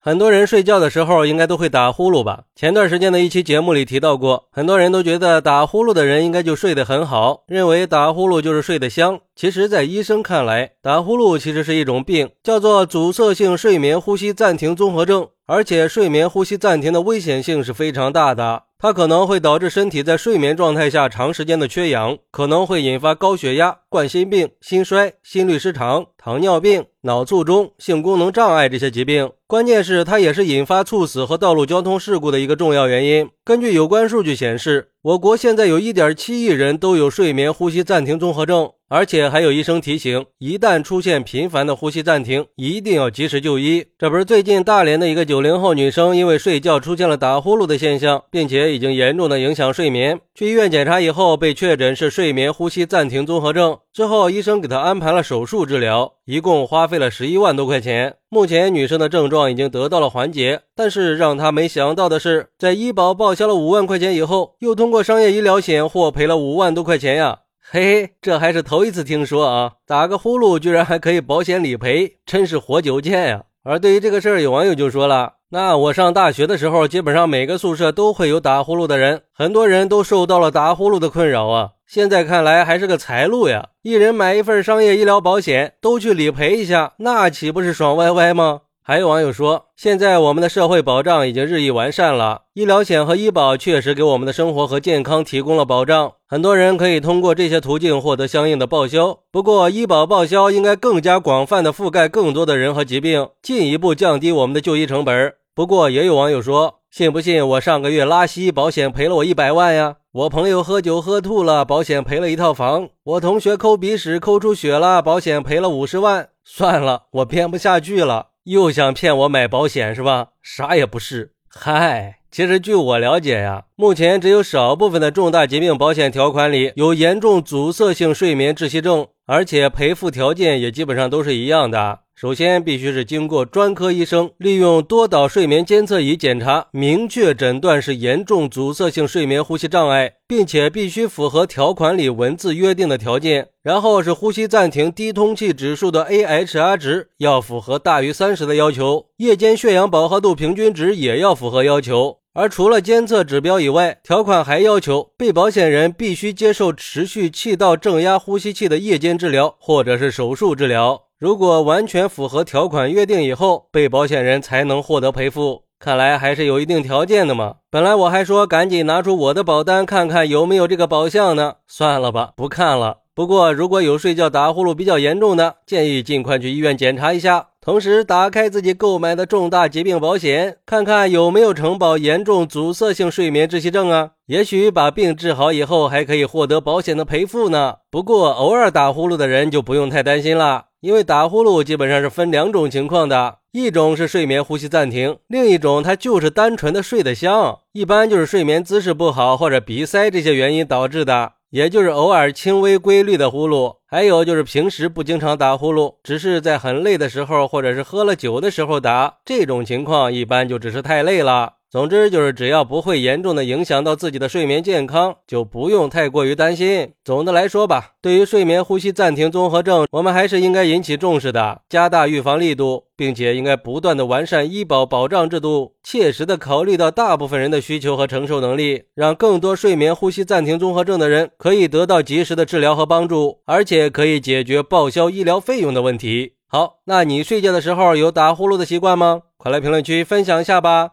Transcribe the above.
很多人睡觉的时候应该都会打呼噜吧？前段时间的一期节目里提到过，很多人都觉得打呼噜的人应该就睡得很好，认为打呼噜就是睡得香。其实，在医生看来，打呼噜其实是一种病，叫做阻塞性睡眠呼吸暂停综合症，而且睡眠呼吸暂停的危险性是非常大的。它可能会导致身体在睡眠状态下长时间的缺氧，可能会引发高血压、冠心病、心衰、心律失常、糖尿病、脑卒中、性功能障碍这些疾病。关键是是它也是引发猝死和道路交通事故的一个重要原因。根据有关数据显示，我国现在有一点七亿人都有睡眠呼吸暂停综合症。而且还有医生提醒，一旦出现频繁的呼吸暂停，一定要及时就医。这不是最近大连的一个九零后女生，因为睡觉出现了打呼噜的现象，并且已经严重的影响睡眠，去医院检查以后被确诊是睡眠呼吸暂停综合症。之后医生给她安排了手术治疗，一共花费了十一万多块钱。目前女生的症状已经得到了缓解，但是让她没想到的是，在医保报销了五万块钱以后，又通过商业医疗险获赔了五万多块钱呀。嘿嘿，这还是头一次听说啊！打个呼噜居然还可以保险理赔，真是活久见呀！而对于这个事儿，有网友就说了：“那我上大学的时候，基本上每个宿舍都会有打呼噜的人，很多人都受到了打呼噜的困扰啊。现在看来还是个财路呀！一人买一份商业医疗保险，都去理赔一下，那岂不是爽歪歪吗？”还有网友说，现在我们的社会保障已经日益完善了，医疗险和医保确实给我们的生活和健康提供了保障，很多人可以通过这些途径获得相应的报销。不过，医保报销应该更加广泛的覆盖更多的人和疾病，进一步降低我们的就医成本。不过，也有网友说，信不信我上个月拉稀，保险赔了我一百万呀？我朋友喝酒喝吐了，保险赔了一套房；我同学抠鼻屎抠出血了，保险赔了五十万。算了，我编不下去了。又想骗我买保险是吧？啥也不是。嗨，其实据我了解呀，目前只有少部分的重大疾病保险条款里有严重阻塞性睡眠窒息症，而且赔付条件也基本上都是一样的。首先，必须是经过专科医生利用多导睡眠监测仪检查，明确诊断是严重阻塞性睡眠呼吸障碍，并且必须符合条款里文字约定的条件。然后是呼吸暂停低通气指数的 AHR 值要符合大于三十的要求，夜间血氧饱和度平均值也要符合要求。而除了监测指标以外，条款还要求被保险人必须接受持续气道正压呼吸器的夜间治疗或者是手术治疗。如果完全符合条款约定以后，被保险人才能获得赔付。看来还是有一定条件的嘛。本来我还说赶紧拿出我的保单看看有没有这个保项呢，算了吧，不看了。不过如果有睡觉打呼噜比较严重的，建议尽快去医院检查一下。同时，打开自己购买的重大疾病保险，看看有没有承保严重阻塞性睡眠窒息症啊？也许把病治好以后，还可以获得保险的赔付呢。不过，偶尔打呼噜的人就不用太担心了，因为打呼噜基本上是分两种情况的，一种是睡眠呼吸暂停，另一种它就是单纯的睡得香，一般就是睡眠姿势不好或者鼻塞这些原因导致的。也就是偶尔轻微规律的呼噜，还有就是平时不经常打呼噜，只是在很累的时候或者是喝了酒的时候打，这种情况一般就只是太累了。总之就是，只要不会严重的影响到自己的睡眠健康，就不用太过于担心。总的来说吧，对于睡眠呼吸暂停综合症，我们还是应该引起重视的，加大预防力度，并且应该不断的完善医保保障制度，切实的考虑到大部分人的需求和承受能力，让更多睡眠呼吸暂停综合症的人可以得到及时的治疗和帮助，而且可以解决报销医疗费用的问题。好，那你睡觉的时候有打呼噜的习惯吗？快来评论区分享一下吧。